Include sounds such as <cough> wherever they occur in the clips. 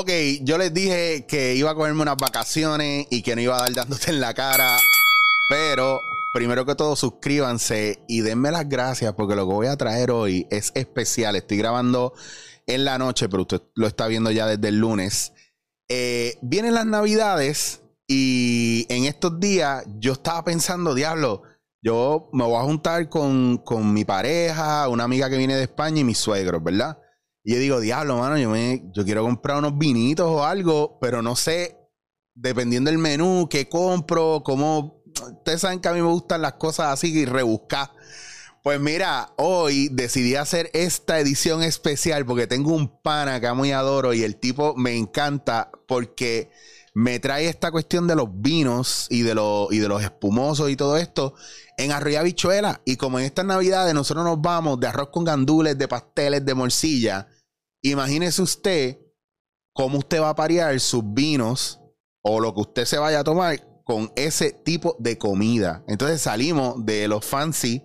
Ok, yo les dije que iba a cogerme unas vacaciones y que no iba a dar dándote en la cara. Pero primero que todo, suscríbanse y denme las gracias porque lo que voy a traer hoy es especial. Estoy grabando en la noche, pero usted lo está viendo ya desde el lunes. Eh, vienen las navidades y en estos días yo estaba pensando, diablo, yo me voy a juntar con, con mi pareja, una amiga que viene de España y mis suegros, ¿verdad? Y yo digo, diablo, mano, yo, me, yo quiero comprar unos vinitos o algo, pero no sé, dependiendo del menú, qué compro, cómo. Ustedes saben que a mí me gustan las cosas así y rebuscar. Pues mira, hoy decidí hacer esta edición especial porque tengo un pana que muy adoro y el tipo me encanta porque me trae esta cuestión de los vinos y de, los, y de los espumosos y todo esto en Arroyo Bichuela. Y como en estas navidades nosotros nos vamos de arroz con gandules, de pasteles, de morcilla Imagínese usted cómo usted va a parear sus vinos o lo que usted se vaya a tomar con ese tipo de comida. Entonces salimos de los fancy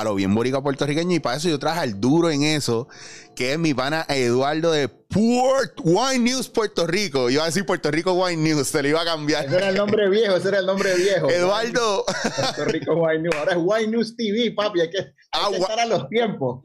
a lo bien borica puertorriqueño y para eso yo traje al duro en eso, que es mi pana Eduardo de Port Wine News Puerto Rico. Iba a decir Puerto Rico Wine News, se le iba a cambiar. Ese era el nombre viejo, ese era el nombre viejo. Eduardo. Puerto Rico Wine News. Ahora es Wine News TV, papi. Hay que, hay ah, estar a los tiempos.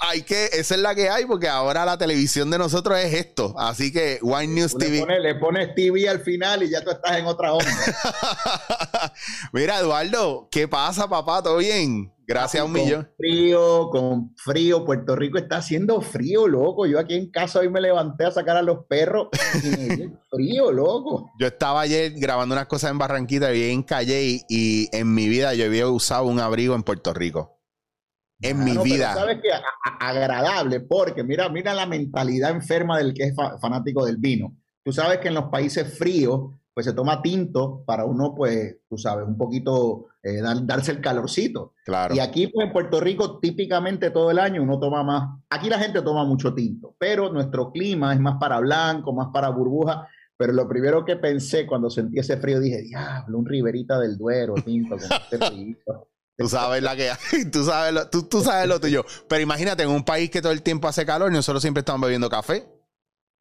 hay que, esa es la que hay, porque ahora la televisión de nosotros es esto. Así que Wine News TV. Le pones, TV al final y ya tú estás en otra onda. <laughs> Mira, Eduardo, ¿qué pasa, papá? ¿Todo bien? Gracias a un millón. Frío, con frío. Puerto Rico está haciendo frío, loco. Yo aquí en casa hoy me levanté a sacar a los perros y frío, loco. Yo estaba ayer grabando unas cosas en Barranquita y en Calle y, en mi vida yo había usado un abrigo en Puerto Rico. En mi vida. sabes que agradable, porque mira, mira la mentalidad enferma del que es fanático del vino. Tú sabes que en los países fríos pues se toma tinto para uno, pues, tú sabes, un poquito eh, darse el calorcito. Claro. Y aquí, pues, en Puerto Rico, típicamente todo el año uno toma más. Aquí la gente toma mucho tinto, pero nuestro clima es más para blanco, más para burbuja. Pero lo primero que pensé cuando sentí ese frío, dije, diablo, un Riverita del Duero, tinto, con este <laughs> Tú sabes la que hay, tú sabes lo, tú, tú sabes lo tuyo. Pero imagínate, en un país que todo el tiempo hace calor, nosotros siempre estamos bebiendo café.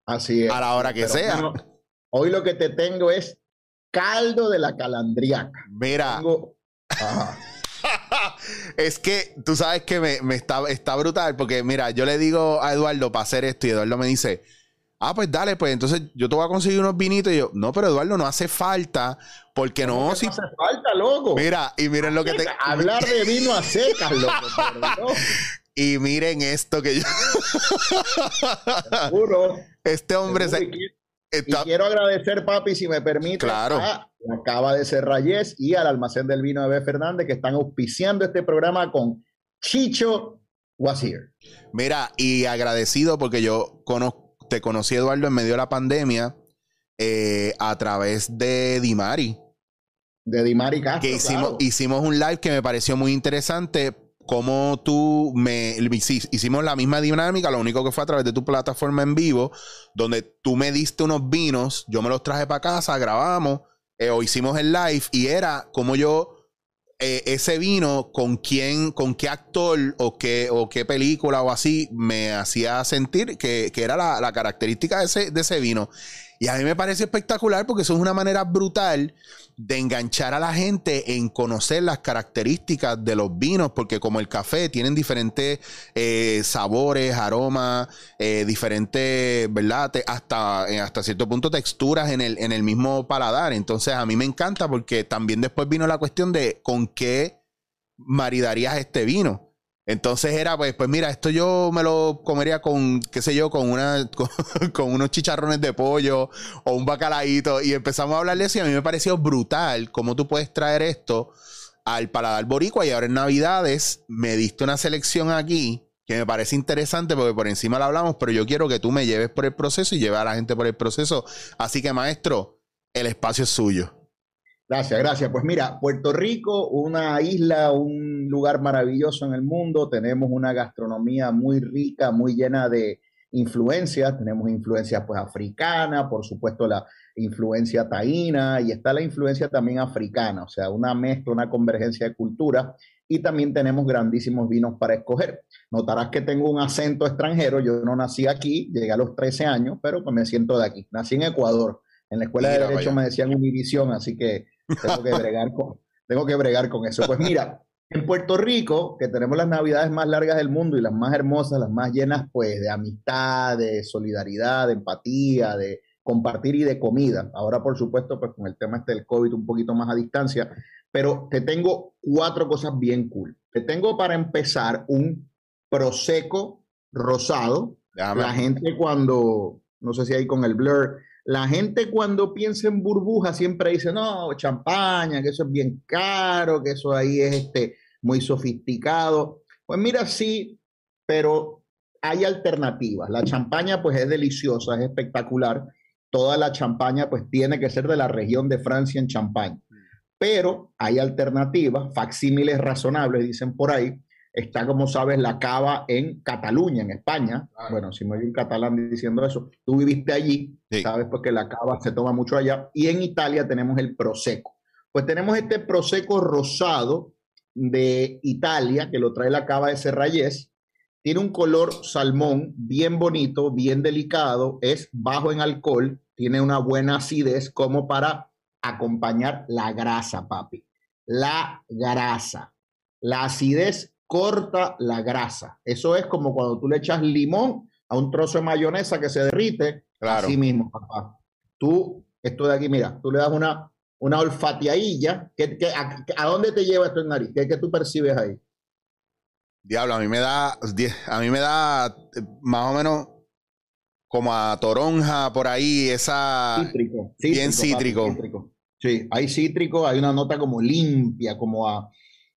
Así es. A la hora que sea. Hoy lo que te tengo es caldo de la calandriaca. Mira. <laughs> es que tú sabes que me, está, está, brutal porque, mira, yo le digo a Eduardo para hacer esto y Eduardo me dice, ah, pues dale, pues entonces yo te voy a conseguir unos vinitos. Y yo, no, pero Eduardo, no hace falta porque no. Si... No hace falta, loco. Mira, y miren lo que te. Hablar de vino a secas, loco. <laughs> y miren esto que yo. Seguro. <laughs> Este hombre se. Y quiero agradecer, papi, si me permite, claro. a Acaba de ser Rayes y al Almacén del Vino de B. Fernández que están auspiciando este programa con Chicho Wazir. Mira, y agradecido porque yo te conocí, Eduardo, en medio de la pandemia eh, a través de Dimari. De Dimari Castro. Que hicimos, hicimos un live que me pareció muy interesante como tú me hicimos la misma dinámica, lo único que fue a través de tu plataforma en vivo, donde tú me diste unos vinos, yo me los traje para casa, grabamos eh, o hicimos el live y era como yo eh, ese vino con quién, con qué actor o qué, o qué película o así me hacía sentir que, era la, la, característica de ese, de ese vino. Y a mí me parece espectacular porque eso es una manera brutal de enganchar a la gente en conocer las características de los vinos, porque como el café tienen diferentes eh, sabores, aromas, eh, diferentes, ¿verdad? hasta, eh, hasta cierto punto texturas en el, en el mismo paladar. Entonces a mí me encanta porque también después vino la cuestión de con qué maridarías este vino. Entonces era, pues, pues mira, esto yo me lo comería con, qué sé yo, con una, <laughs> con, unos chicharrones de pollo o un bacalaíto. Y empezamos a hablar de eso y a mí me pareció brutal cómo tú puedes traer esto al paladar boricua. Y ahora en Navidades me diste una selección aquí que me parece interesante porque por encima la hablamos, pero yo quiero que tú me lleves por el proceso y lleves a la gente por el proceso. Así que, maestro, el espacio es suyo. Gracias, gracias. Pues mira, Puerto Rico, una isla, un lugar maravilloso en el mundo, tenemos una gastronomía muy rica, muy llena de influencias, tenemos influencias pues africana, por supuesto la influencia taína y está la influencia también africana, o sea, una mezcla, una convergencia de cultura. y también tenemos grandísimos vinos para escoger. Notarás que tengo un acento extranjero, yo no nací aquí, llegué a los 13 años, pero pues me siento de aquí. Nací en Ecuador, en la escuela de Derecho me decían Univisión, así que tengo que bregar con, tengo que bregar con eso. Pues mira, en Puerto Rico, que tenemos las navidades más largas del mundo y las más hermosas, las más llenas pues de amistad, de solidaridad, de empatía, de compartir y de comida. Ahora, por supuesto, pues con el tema este del COVID un poquito más a distancia, pero te tengo cuatro cosas bien cool. Te tengo para empezar un prosecco rosado. La gente cuando, no sé si hay con el blur, la gente cuando piensa en burbuja siempre dice, no, champaña, que eso es bien caro, que eso ahí es este, muy sofisticado. Pues mira, sí, pero hay alternativas. La champaña pues es deliciosa, es espectacular toda la champaña pues tiene que ser de la región de Francia en Champagne. Pero hay alternativas, facsímiles razonables, dicen por ahí. Está, como sabes, la cava en Cataluña, en España. Bueno, si me oye un catalán diciendo eso, tú viviste allí, sabes porque la cava se toma mucho allá. Y en Italia tenemos el Prosecco. Pues tenemos este Prosecco rosado de Italia, que lo trae la cava de Serrayés, tiene un color salmón bien bonito, bien delicado, es bajo en alcohol, tiene una buena acidez como para acompañar la grasa, papi. La grasa. La acidez corta la grasa. Eso es como cuando tú le echas limón a un trozo de mayonesa que se derrite. Claro. Así mismo, papá. Tú, esto de aquí, mira, tú le das una, una olfateadilla. a, dónde te lleva esto en nariz? ¿Qué, ¿Qué tú percibes ahí? Diablo, a mí me da, a mí me da eh, más o menos como a toronja por ahí, esa cítrico, bien cítrico. Sí, hay cítrico, hay una nota como limpia, como a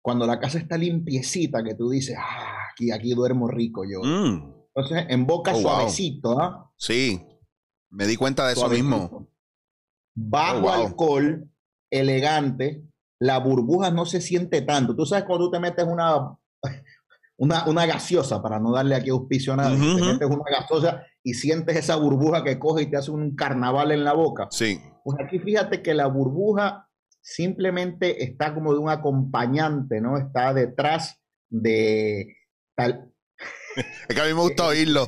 cuando la casa está limpiecita, que tú dices, ah, aquí, aquí duermo rico yo. Mm. Entonces, en boca oh, suavecito, ¿ah? Sí, me di cuenta de eso mismo. Bajo oh, alcohol, elegante, la burbuja no se siente tanto. Tú sabes cuando tú te metes una <laughs> una, gaseosa, para no darle aquí auspicio a nadie. Te metes una gaseosa y sientes esa burbuja que coge y te hace un carnaval en la boca. Sí. Pues aquí fíjate que la burbuja simplemente está como de un acompañante, ¿no? Está detrás de tal. Es que a mí me gusta <laughs> oírlo.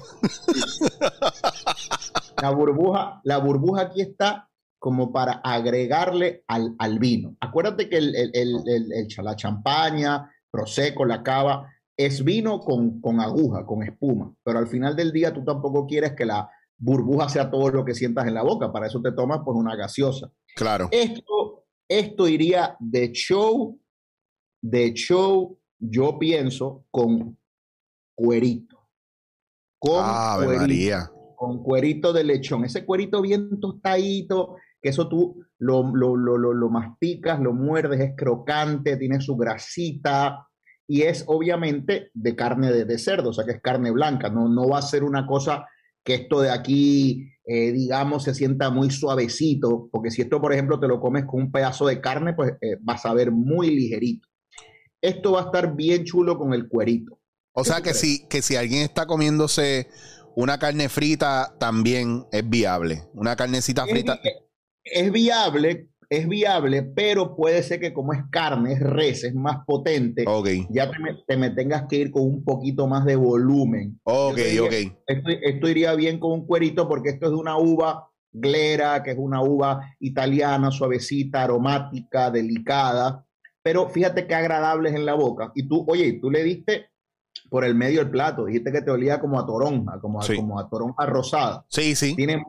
La burbuja, la burbuja aquí está como para agregarle al, al vino. Acuérdate que el, el, el, la champaña, prosecco, la cava, es vino con, con aguja, con espuma, pero al final del día tú tampoco quieres que la burbuja sea todo lo que sientas en la boca, para eso te tomas pues una gaseosa. Claro. Esto, esto iría de show, de show, yo pienso, con cuerito. Con cuerito, Con cuerito de lechón. Ese cuerito bien tostadito, que eso tú lo, lo, lo, lo, masticas, lo muerdes, es crocante, tiene su grasita, y es obviamente de carne de, cerdo, o sea que es carne blanca, no, no va a ser una cosa que esto de aquí, eh, digamos, se sienta muy suavecito, porque si esto, por ejemplo, te lo comes con un pedazo de carne, pues eh, vas a ver muy ligerito. Esto va a estar bien chulo con el cuerito. O sea que si, que si alguien está comiéndose una carne frita, también es viable. Una carnecita frita. es viable es viable, pero puede ser que como es carne, es res, es más potente, ya te me, tengas que ir con un poquito más de volumen. Ok, ok. Esto, iría bien con un cuerito porque esto es de una uva glera, que es una uva italiana, suavecita, aromática, delicada, pero fíjate qué agradable es en la boca. Y tú, oye, tú le diste por el medio del plato, dijiste que te olía como a toronja, como a, como a toronja rosada. Sí, sí. Tiene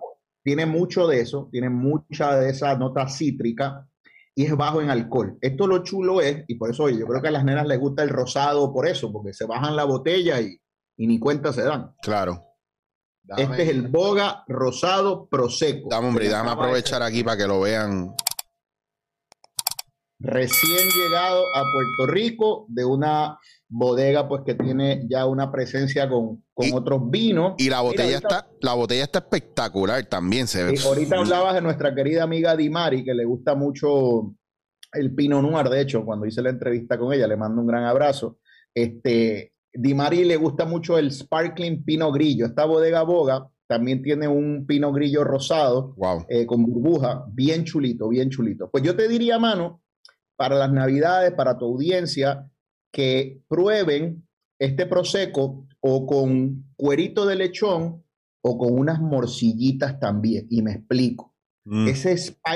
tiene mucho de eso, tiene mucha de esa nota cítrica y es bajo en alcohol. Esto lo chulo es, y por eso oye, yo creo que a las nenas les gusta el rosado por eso, porque se bajan la botella y, ni cuenta se dan. Claro. este es el Boga Rosado Prosecco. Dame, hombre, déjame aprovechar aquí para que lo vean. Recién llegado a Puerto Rico de una bodega pues que tiene ya una presencia con, otros vinos. Y la botella está, la botella está espectacular también, se ve. ahorita hablabas de nuestra querida amiga Dimari, que le gusta mucho el Pinot Noir, de hecho, cuando hice la entrevista con ella, le mando un gran abrazo. Este, Dimari le gusta mucho el Sparkling Pinot Grillo. Esta bodega Boga también tiene un Pinot Grillo rosado eh, con burbuja, bien chulito, bien chulito. Pues yo te diría, mano, para las navidades, para tu audiencia, que prueben este prosecco o con cuerito de lechón o con unas morcillitas también. Y me explico. Mm. Ese,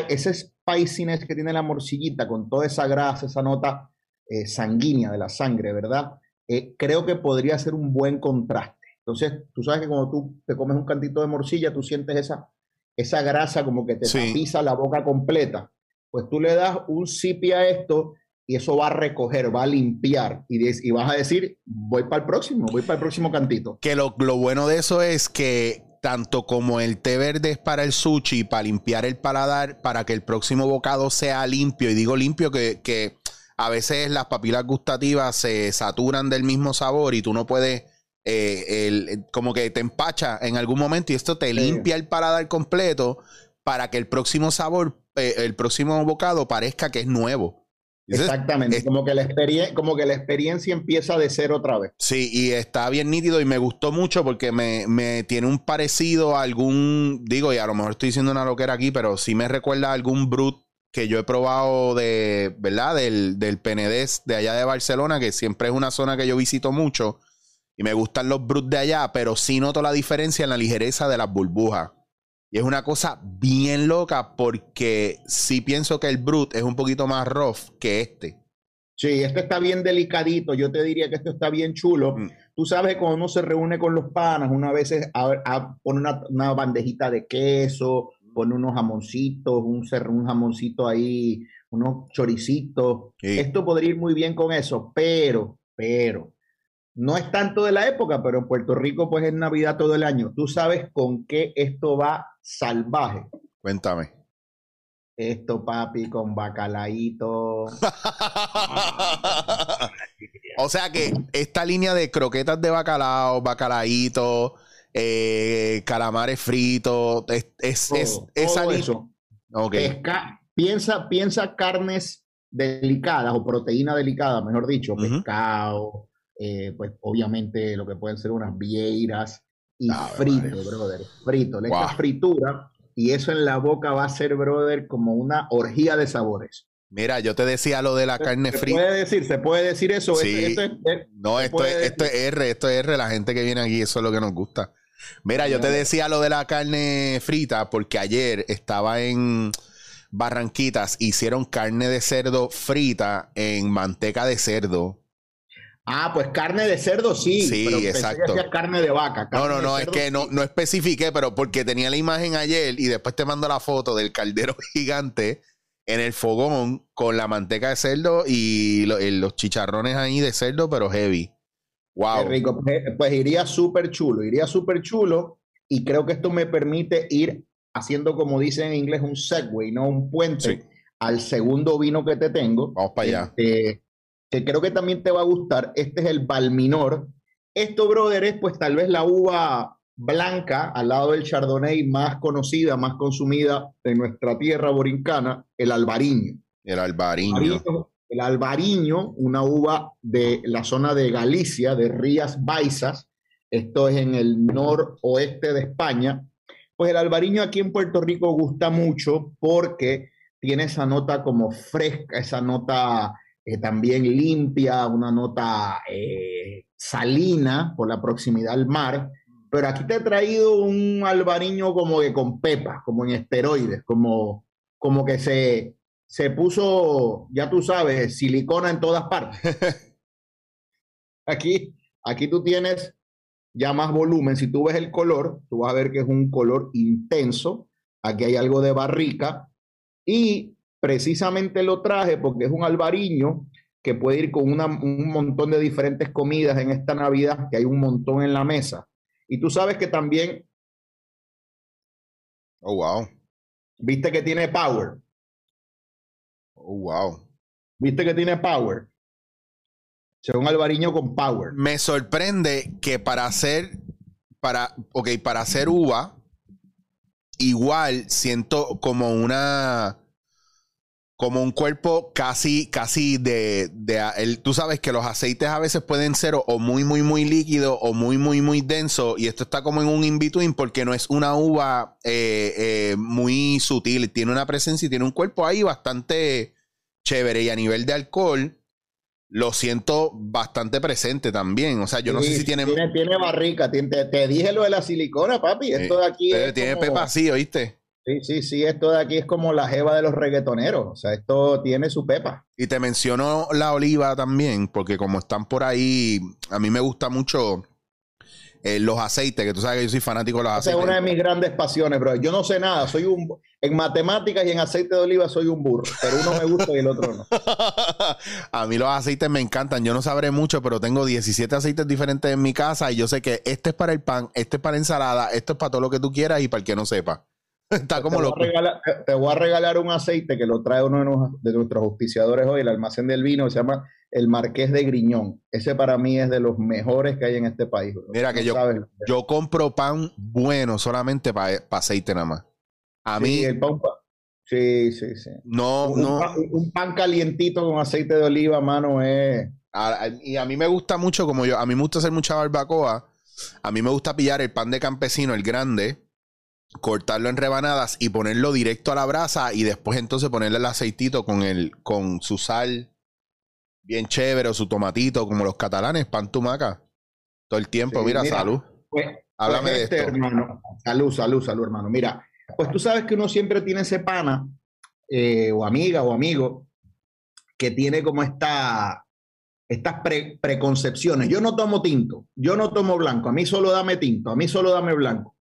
ese spiciness que tiene la morcillita con toda esa grasa, esa nota eh, sanguínea de la sangre, ¿verdad? Eh, creo que podría ser un buen contraste. Entonces, tú sabes que cuando tú te comes un cantito de morcilla, tú sientes esa, esa grasa como que te pisa la boca completa. Pues tú le das un sipi a esto y eso va a recoger, va a limpiar y, y vas a decir, voy para el próximo, voy para el próximo cantito. Que lo, lo bueno de eso es que tanto como el té verde es para el sushi, para limpiar el paladar, para que el próximo bocado sea limpio, y digo limpio que, que a veces las papilas gustativas se saturan del mismo sabor y tú no puedes eh, el, como que te empacha en algún momento y esto te limpia el paladar completo para que el próximo sabor, el próximo bocado parezca que es nuevo. Exactamente, como, que la como que la experiencia empieza de cero otra vez. Sí, y está bien nítido y me gustó mucho porque me, me, tiene un parecido a algún, digo, y a lo mejor estoy diciendo una loquera aquí, pero sí me recuerda a algún brut que yo he probado de, ¿verdad? Del, del Penedés de allá de Barcelona, que siempre es una zona que yo visito mucho y me gustan los Brut de allá, pero sí noto la diferencia en la ligereza de las burbujas. Y es una cosa bien loca porque sí pienso que el Brut es un poquito más rough que este. Sí, este está bien delicadito. Yo te diría que esto está bien chulo. Mm. Tú sabes que cuando uno se reúne con los panas, una vez pone una, bandejita de queso, pone unos jamoncitos, un, un jamoncito ahí, unos choricitos. Esto podría ir muy bien con eso, pero, pero, no es tanto de la época, pero en Puerto Rico pues es Navidad todo el año. ¿Tú sabes con qué esto va salvaje? Cuéntame. Esto, papi, con bacalaíto. <laughs> o sea que esta línea de croquetas de bacalao, bacalaíto, eh, calamares fritos, es, es, esa eso. piensa, piensa carnes delicadas o proteína delicada, mejor dicho, pescado, eh, pues obviamente lo que pueden ser unas vieiras y frito, brother, frito, le echas fritura y eso en la boca va a ser, brother, como una orgía de sabores. Mira, yo te decía lo de la carne frita. Se puede decir, se puede decir eso. Sí. no, esto es, esto es R, esto es R, la gente que viene aquí, eso es lo que nos gusta. Mira, yo te decía lo de la carne frita porque ayer estaba en Barranquitas, hicieron carne de cerdo frita en manteca de cerdo Ah, pues carne de cerdo sí. Sí, pero exacto. Que carne de vaca. no, no, no, es que no, no especifiqué, pero porque tenía la imagen ayer y después te mando la foto del caldero <laughs> gigante en el fogón con la manteca de cerdo y los chicharrones ahí de cerdo, pero heavy. Wow. Qué rico. Pues, pues iría súper chulo, iría súper chulo y creo que esto me permite ir haciendo, como dicen en inglés, un segue, no un puente al segundo vino que te tengo. Vamos para allá. Este, que creo que también te va a gustar. Este es el Balminor. Esto, brother, es pues tal vez la uva blanca al lado del Chardonnay más conocida, más consumida en nuestra tierra borincana, el albariño. El albariño. El albariño, una uva de la zona de Galicia, de Rías Baixas. Esto es en el noroeste de España. Pues el albariño aquí en Puerto Rico gusta mucho porque tiene esa nota como fresca, esa nota eh, también limpia, una nota eh, salina por la proximidad al mar. Pero aquí te he traído un albariño como que con pepa, como en esteroides, como, como que se, se puso, ya tú sabes, silicona en todas partes. <laughs> aquí, aquí tú tienes ya más volumen. Si tú ves el color, tú vas a ver que es un color intenso. Aquí hay algo de barrica. Y precisamente lo traje porque es un albariño que puede ir con un montón de diferentes comidas en esta Navidad, que hay un montón en la mesa. Y tú sabes que también... Oh, wow. Viste que tiene power. Oh, wow. Viste que tiene power. Un albariño con power. Me sorprende que para hacer, para, ok, para hacer uva, igual siento como una como un cuerpo casi, casi de, de tú sabes que los aceites a veces pueden ser o, muy, muy, muy líquido o muy, muy, muy denso y esto está como en un in-between porque no es una uva eh, eh, muy sutil, tiene una presencia y tiene un cuerpo ahí bastante chévere y a nivel de alcohol, lo siento bastante presente también. O sea, yo no sé si tiene... Tiene, barrica. te, dije lo de la silicona, papi. Esto de aquí es Tiene pepa así, ¿oíste? Sí, sí, sí. Esto de aquí es como la jeva de los reggaetoneros. O sea, esto tiene su pepa. Y te menciono la oliva también, porque como están por ahí, a mí me gusta mucho eh, los aceites, que tú sabes que yo soy fanático de los aceites. es una de mis grandes pasiones, bro. Yo no sé nada, soy un... En matemáticas y en aceite de oliva soy un burro, pero uno me gusta y el otro no. <laughs> a mí los aceites me encantan. Yo no sabré mucho, pero tengo 17 aceites diferentes en mi casa y yo sé que este es para el pan, este es para ensalada, esto es para todo lo que tú quieras y para el que no sepa. Está como te Voy regalar, te voy a regalar un aceite que lo trae uno de, nuestros auspiciadores hoy, el almacén del vino, se llama el Marqués de Griñón. Ese para mí es de los mejores que hay en este país. Mira que yo, yo compro pan bueno solamente para aceite nada más. A mí. El pan, sí, sí, sí. No, un, no. Pan, un pan calientito con aceite de oliva, mano, es. y a mí me gusta mucho, como yo, a mí me gusta hacer mucha barbacoa. A mí me gusta pillar el pan de campesino, el grande, cortarlo en rebanadas y ponerlo directo a la brasa y después entonces ponerle el aceitito con el con su sal bien chévere o su tomatito como los catalanes, pan tumaca. Todo el tiempo, mira, salud. Pues, Háblame pues de este, esto. Hermano, salud, salud, salud, hermano. Mira, pues tú sabes que uno siempre tiene ese pana eh, o amiga o amigo que tiene como esta, estas preconcepciones. Yo no tomo tinto, yo no tomo blanco, a mí solo dame tinto, a mí solo dame blanco.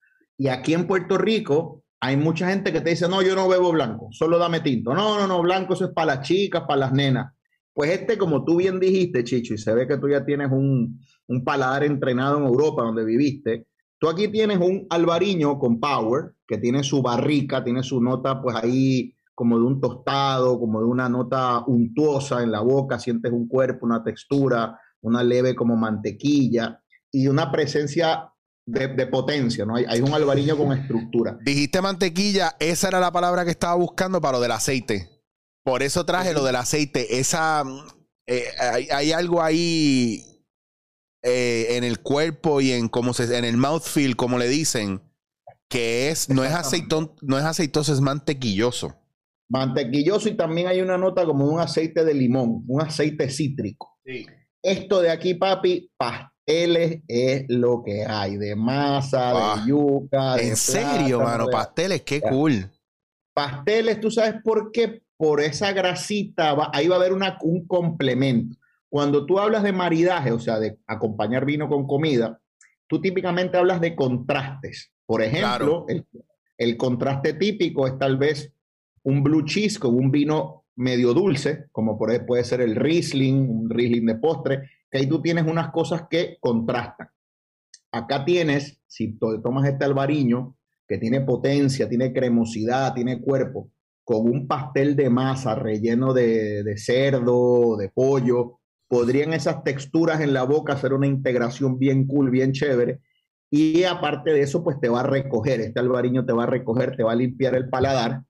Y aquí en Puerto Rico hay mucha gente que te dice, no, yo no bebo blanco, solo dame tinto. No, no, no, blanco eso es para las chicas, para las nenas. Pues este, como tú bien dijiste, Chicho, y se ve que tú ya tienes un, un paladar entrenado en Europa donde viviste, tú aquí tienes un albariño con power, que tiene su barrica, tiene su nota pues ahí como de un tostado, como de una nota untuosa en la boca, sientes un cuerpo, una textura, una leve como mantequilla y una presencia de, potencia, ¿no? Hay, hay, un albariño con estructura. Dijiste mantequilla, esa era la palabra que estaba buscando para lo del aceite. Por eso traje lo del aceite. Esa. Eh, hay, algo ahí eh, en el cuerpo y en cómo se. en el mouthfeel, como le dicen. Que es, no es aceitón, no es aceitoso, es mantequilloso. Mantequilloso y también hay una nota como un aceite de limón, un aceite cítrico. Esto de aquí, papi, pasteles es lo que hay, de masa, de yuca. En serio, mano, pasteles, qué cool. Pasteles, ¿tú sabes por qué? por esa grasita, ahí va a haber una, un complemento. Cuando tú hablas de maridaje, o sea, de acompañar vino con comida, tú típicamente hablas de contrastes. Por ejemplo, el, contraste típico es tal vez un blue cheese con un vino medio dulce, como por puede ser el Riesling, un Riesling de postre, que ahí tú tienes unas cosas que contrastan. Acá tienes, si tomas este albariño, que tiene potencia, tiene cremosidad, tiene cuerpo, con un pastel de masa relleno de, de cerdo, de pollo, podrían esas texturas en la boca hacer una integración bien cool, bien chévere. Y aparte de eso, pues te va a recoger, este albariño te va a recoger, te va a limpiar el paladar.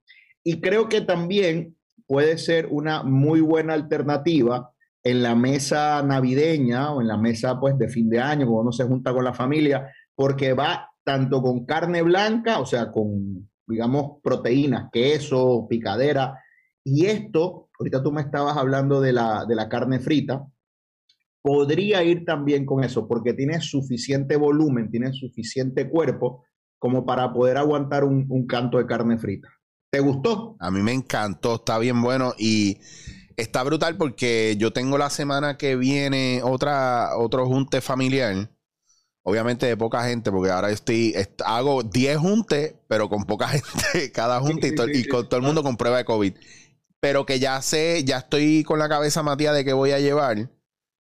Y creo que también puede ser una muy buena alternativa en la mesa navideña o en la mesa pues de fin de año, cuando uno se junta con la familia, porque va tanto con carne blanca, o sea, con digamos, proteínas, queso, picadera. Y esto, ahorita tú me estabas hablando de la, de la carne frita, podría ir también con eso, porque tiene suficiente volumen, tiene suficiente cuerpo como para poder aguantar un, un, canto de carne frita. ¿Te gustó? A mí me encantó, está bien bueno y está brutal porque yo tengo la semana que viene otra, otro junte familiar Obviamente de poca gente, porque ahora estoy, hago 10 juntes, pero con poca <laughs> gente cada junte y, con todo el mundo con prueba de COVID. Pero que ya sé, ya estoy con la cabeza Matías de qué voy a llevar.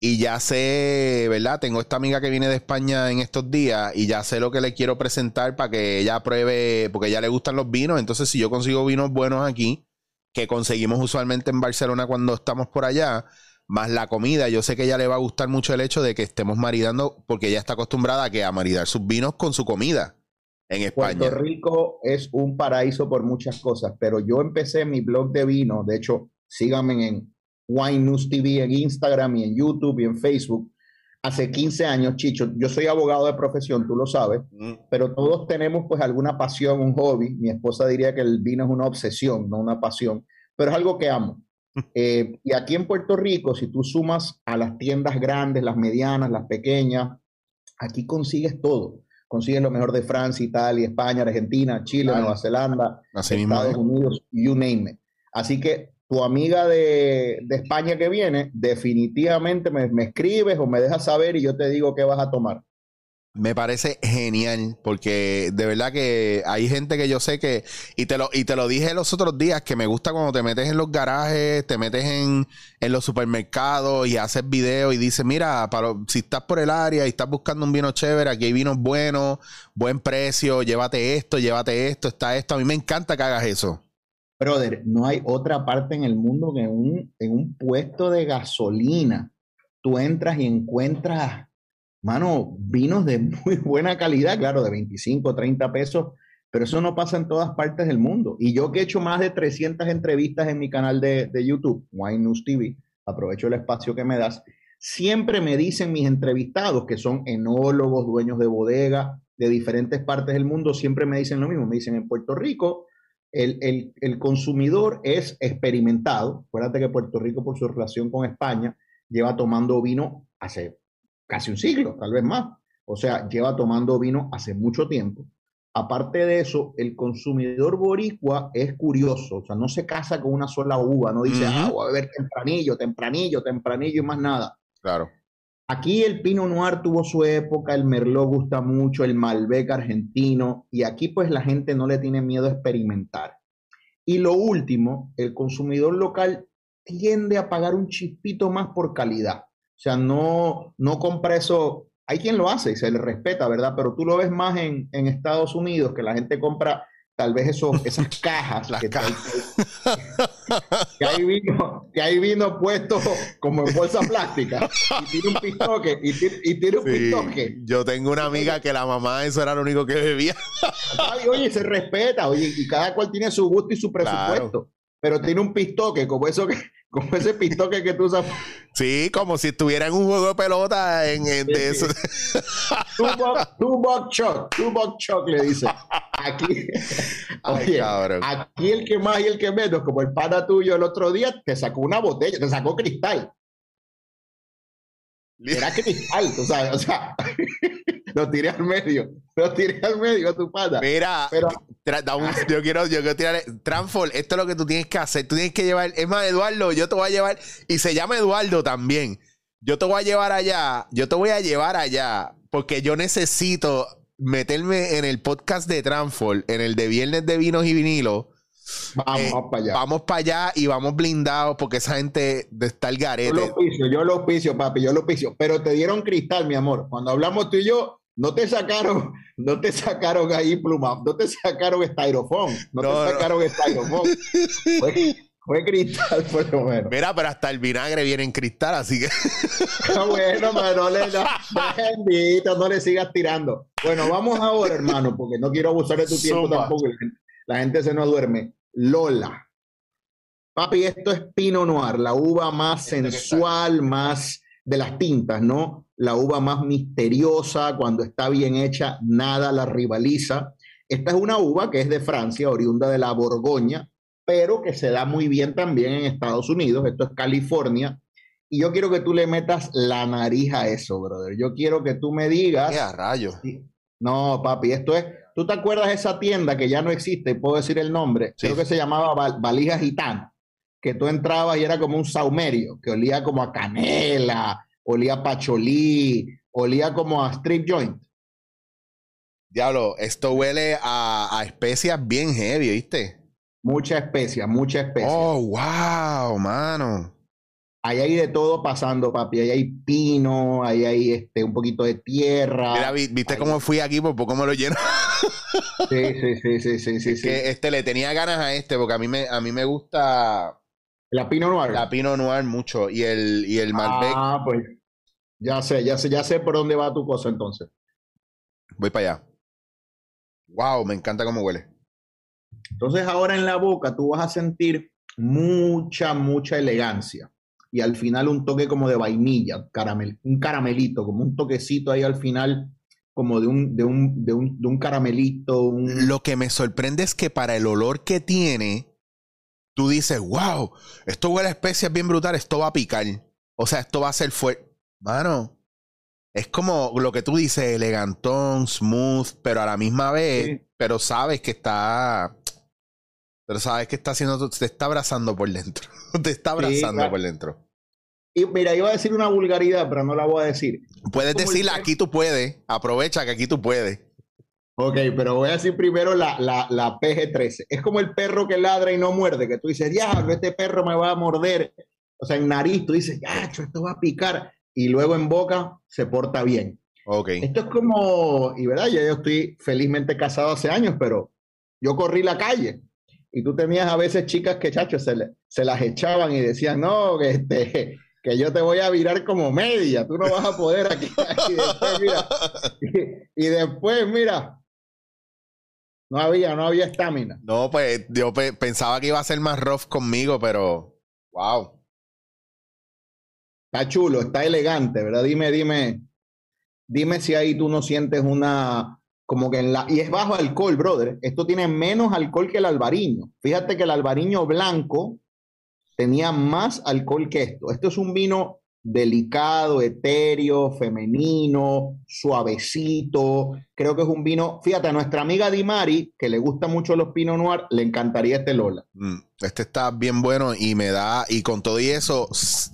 Y ya sé, ¿verdad? Tengo esta amiga que viene de España en estos días y ya sé lo que le quiero presentar para que ella pruebe, porque a ella le gustan los vinos. Entonces, si yo consigo vinos buenos aquí, que conseguimos usualmente en Barcelona cuando estamos por allá, más la comida. Yo sé que a ella le va a gustar mucho el hecho de que estemos maridando, porque ella está acostumbrada a, que, a maridar sus vinos con su comida en España. Puerto Rico es un paraíso por muchas cosas, pero yo empecé mi blog de vino, de hecho, síganme en Wine News TV en Instagram y en YouTube y en Facebook. Hace 15 años, Chicho, yo soy abogado de profesión, tú lo sabes, mm. pero todos tenemos pues alguna pasión, un hobby. Mi esposa diría que el vino es una obsesión, no una pasión, pero es algo que amo. <laughs> Eh, y aquí en Puerto Rico, si tú sumas a las tiendas grandes, las medianas, las pequeñas, aquí consigues todo. Consigues lo mejor de Francia, Italia, España, Argentina, Chile, Nueva Zelanda, Estados Unidos, you name it. Así que tu amiga de, España que viene, definitivamente me, me escribes o me dejas saber y yo te digo qué vas a tomar. Me parece genial porque de verdad que hay gente que yo sé que y te lo y te lo dije los otros días que me gusta cuando te metes en los garajes, te metes en, los supermercados y haces videos y dices, "Mira, para, si estás por el área y estás buscando un vino chévere, aquí hay vinos buenos, buen precio, llévate esto, llévate esto, está esto." A mí me encanta que hagas eso. Brother, no hay otra parte en el mundo que un, en un puesto de gasolina tú entras y encuentras mano, vinos de <laughs> muy buena calidad, claro, de 25, 30 pesos, pero eso no pasa en todas partes del mundo. Y yo que he hecho más de 300 entrevistas en mi canal de, de YouTube, Wine News TV, aprovecho el espacio que me das, siempre me dicen mis entrevistados, que son enólogos, dueños de bodega de diferentes partes del mundo, siempre me dicen lo mismo. Me dicen, en Puerto Rico, el, el, el consumidor es experimentado. Acuérdate que Puerto Rico, por su relación con España, lleva tomando vino hace casi un siglo, tal vez más. O sea, lleva tomando vino hace mucho tiempo. Aparte de eso, el consumidor boricua es curioso, o sea, no se casa con una sola uva, no dice, ah, voy a beber tempranillo, tempranillo, tempranillo y más nada. Claro. Aquí el Pinot Noir tuvo su época, el Merlot gusta mucho, el Malbec argentino, y aquí pues la gente no le tiene miedo a experimentar. Y lo último, el consumidor local tiende a pagar un chispito más por calidad. O sea, no, no compra eso. Hay quien lo hace y se le respeta, ¿verdad? Pero tú lo ves más en, en Estados Unidos, que la gente compra tal vez eso, <laughs> esas cajas que, que, hay vino, que hay vino puesto como en bolsa plástica y tiene un pistoque y tiene, un pistoque. Yo tengo una amiga que la mamá eso era lo único que bebía. oye, se respeta, oye, y cada cual tiene su gusto y su presupuesto. Pero tiene un pistoque como eso que, como ese pistoque que tú usas. Sí, como si estuviera en un juego de pelota en, de eso. two box chuck, two box chuck le dice. Aquí, oye, aquí el que más y el que menos, como el pana tuyo el otro día, te sacó una botella, te sacó cristal. Era cristal, o sea, o sea lo tiré al medio, lo tiré al medio a tu pata. Mira, Pero, yo quiero, yo quiero tirar, Transfor, esto es lo que tú tienes que hacer, tú tienes que llevar, es más, Eduardo, yo te voy a llevar, y se llama Eduardo también, yo te voy a llevar allá, yo te voy a llevar allá, porque yo necesito meterme en el podcast de Transfor, en el de Viernes de Vinos y Vinilos, Vamos, eh, para allá. Vamos para allá y vamos blindados porque esa gente está el garete. Yo lo piso, yo lo piso, papi, yo lo piso. Pero te dieron cristal, mi amor. Cuando hablamos tú y yo, no te sacaron, no te sacaron ahí pluma, no te sacaron styrofoam, no, te sacaron styrofoam. Fue, cristal por lo menos. Mira, pero hasta el vinagre viene en cristal, así que. Ah, bueno, pero no le, no, no le sigas tirando. Bueno, vamos ahora, hermano, porque no quiero abusar de tu tiempo tampoco. La gente se nos duerme. Lola. Papi, esto es Pinot Noir, la uva más sensual, más de las tintas, ¿no? La uva más misteriosa, cuando está bien hecha, nada la rivaliza. Esta es una uva que es de Francia, oriunda de la Borgoña, pero que se da muy bien también en Estados Unidos. Esto es California. Y yo quiero que tú le metas la nariz a eso, brother. Yo quiero que tú me digas. ¿Qué a rayos? No, papi, esto es. ¿Tú te acuerdas de esa tienda que ya no existe? Puedo decir el nombre. Creo que se llamaba Valija Gitana que tú entrabas y era como un saumerio, que olía como a canela, olía a pacholí, olía como a strip joint. Diablo, esto huele a, especias bien heavy, ¿viste? Mucha especia, mucha especia. Oh, wow, mano. Ahí hay de todo pasando, papi. Ahí hay pino, ahí hay este, un poquito de tierra. Mira, ¿viste cómo fui aquí? Por poco me lo lleno. sí, sí, sí, sí, sí, sí. Que este le tenía ganas a este, porque a mí me, a mí me gusta la Pinot Noir. La Pinot Noir mucho. Y el, y el Malbec. Ah, pues. Ya sé, ya sé, ya sé por dónde va tu cosa entonces. Voy para allá. Wow, me encanta cómo huele. Entonces ahora en la boca tú vas a sentir mucha, mucha elegancia. Y al final un toque como de vainilla, caramel, un caramelito, como un toquecito ahí al final, como de un, de un, de un, caramelito. Lo que me sorprende es que para el olor que tiene, tú dices, wow, esto huele a especias bien brutal, esto va a picar. O sea, esto va a ser fuerte. Mano, es como lo que tú dices, elegantón, smooth, pero a la misma vez, pero sabes que está. Pero sabes que está haciendo, te está abrazando por dentro. <laughs> te está abrazando por dentro. Y mira, iba a decir una vulgaridad, pero no la voy a decir. Puedes decirla, aquí tú puedes. Aprovecha que aquí tú puedes. Ok, pero voy a decir primero la, la, la, PG-13. Es como el perro que ladra y no muerde, que tú dices, diablo, este perro me va a morder. O sea, en nariz tú dices, gacho, esto va a picar. Y luego en boca se porta bien. Ok. Esto es como, y verdad, yo, yo estoy felizmente casado hace años, pero yo corrí la calle. Y tú tenías a veces chicas que, chacho, se, se las echaban y decían, no, que este que yo te voy a virar como media, tú no vas a poder aquí. <laughs> y, después, mira, y, después, mira, no había, no había estamina. No, pues yo pensaba que iba a ser más rough conmigo, pero wow. Está chulo, está elegante, ¿verdad? Dime, dime, dime si ahí tú no sientes una, como que en la, y es bajo alcohol, brother. Esto tiene menos alcohol que el albariño. Fíjate que el albariño blanco tenía más alcohol que esto. Esto es un vino delicado, etéreo, femenino, suavecito. Creo que es un vino, fíjate, a nuestra amiga Dimari, que le gusta mucho los Pinot Noir, le encantaría este Lola. Mm, este está bien bueno y me da, y con todo y eso,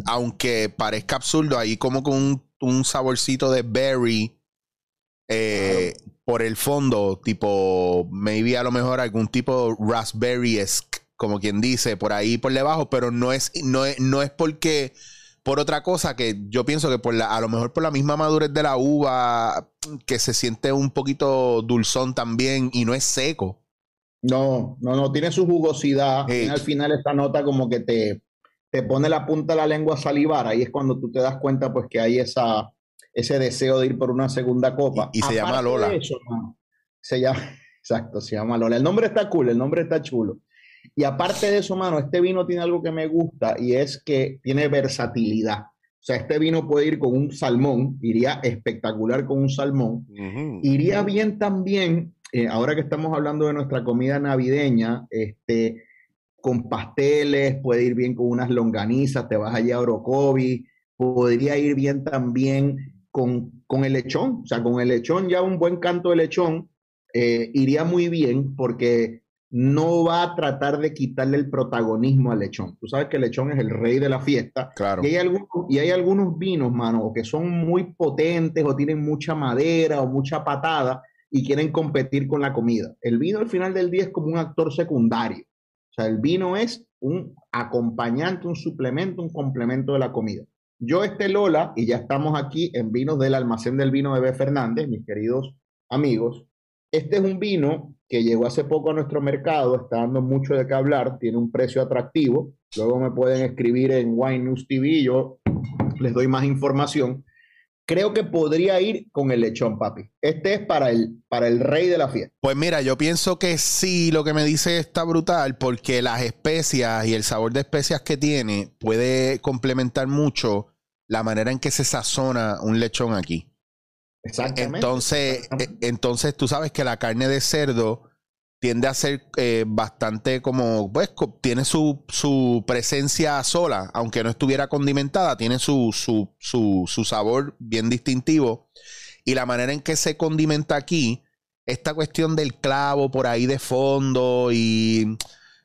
aunque parezca absurdo, ahí como con un, saborcito de berry eh, por el fondo, tipo, maybe a lo mejor algún tipo raspberry-esque como quien dice, por ahí por debajo, pero no es, no es, no es porque por otra cosa que yo pienso que por la, a lo mejor por la misma madurez de la uva, que se siente un poquito dulzón también y no es seco. No, no, no, tiene su jugosidad. al final esta nota como que te, te pone la punta de la lengua a salivar. Ahí es cuando tú te das cuenta pues que hay esa, ese deseo de ir por una segunda copa. Y, se llama Lola. se llama, <laughs> exacto, se llama Lola. El nombre está cool, el nombre está chulo. Y aparte de eso, mano, este vino tiene algo que me gusta y es que tiene versatilidad. O sea, este vino puede ir con un salmón, iría espectacular con un salmón. Iría bien también, eh, ahora que estamos hablando de nuestra comida navideña, este, con pasteles, puede ir bien con unas longanizas, te vas allá a Orocovi, podría ir bien también con, con el lechón, o sea, con el lechón ya un buen canto de lechón eh, iría muy bien porque no va a tratar de quitarle el protagonismo al lechón. Tú sabes que el lechón es el rey de la fiesta. Claro. Y hay, algunos, y hay algunos vinos, mano, que son muy potentes o tienen mucha madera o mucha patada y quieren competir con la comida. El vino al final del día es como un actor secundario. O sea, el vino es un acompañante, un suplemento, un complemento de la comida. Yo, este Lola, y ya estamos aquí en vinos del almacén del vino de B. Fernández, mis queridos amigos. Este es un vino que llegó hace poco a nuestro mercado, está dando mucho de qué hablar, tiene un precio atractivo. Luego me pueden escribir en Wine News TV, yo les doy más información. Creo que podría ir con el lechón, papi. Este es para el, para el rey de la fiesta. Pues mira, yo pienso que sí, lo que me dice está brutal, porque las especias y el sabor de especias que tiene puede complementar mucho la manera en que se sazona un lechón aquí. Entonces, e, entonces tú sabes que la carne de cerdo tiende a ser eh, bastante como, pues, tiene su, su, presencia sola, aunque no estuviera condimentada, tiene su, su, su, su sabor bien distintivo. Y la manera en que se condimenta aquí, esta cuestión del clavo por ahí de fondo y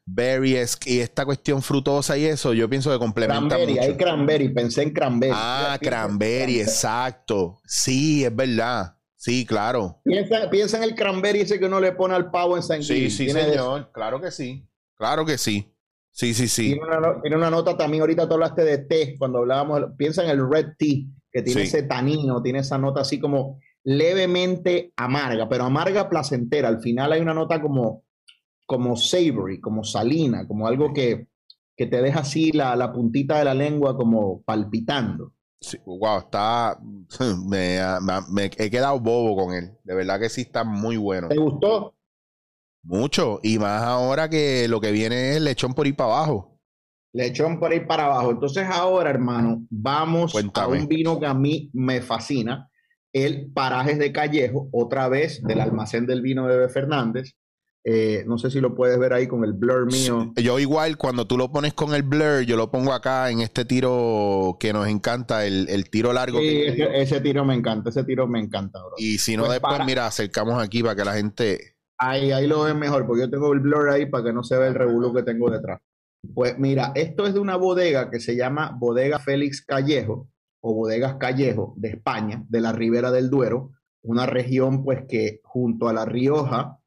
berries y esta cuestión frutosa y eso, yo pienso que complementa cranberry, hay cranberry, pensé en cranberry. Ah, cranberry, exacto. Sí, es verdad. Sí, claro. Piensa, piensa, en el cranberry ese que uno le pone al pavo en San Sí, sí, señor. Claro que sí. Claro que sí. Sí, sí, sí. Tiene una, nota también, ahorita tú hablaste de té, cuando hablábamos, piensa en el red tea, que tiene ese tanino, tiene esa nota así como levemente amarga, pero amarga placentera. Al final hay una nota como como savory, como salina, como algo que, que te deja así la, la, puntita de la lengua como palpitando. Sí, wow, está. <laughs> Me, me, he quedado bobo con él. De verdad que sí está muy bueno. ¿Te gustó? Mucho. Y más ahora que lo que viene es lechón por ir para abajo. Lechón por ir para abajo. Entonces, ahora, hermano, vamos a un vino que a mí me fascina. El Parajes de Callejo, otra vez del almacén del vino de Bebe Fernández Eh, no sé si lo puedes ver ahí con el blur mío. yo igual, cuando tú lo pones con el blur, yo lo pongo acá en este tiro que nos encanta, el, tiro largo. Sí, ese, tiro me encanta, ese tiro me encanta. Y si no, pues después, mira, acercamos aquí para que la gente... Ahí, ahí lo ven mejor, porque yo tengo el blur ahí para que no se vea el revuelo que tengo detrás. Pues mira, esto es de una bodega que se llama Bodega Félix Callejo o Bodegas Callejo de España, de la Ribera del Duero, una región pues que junto a La Rioja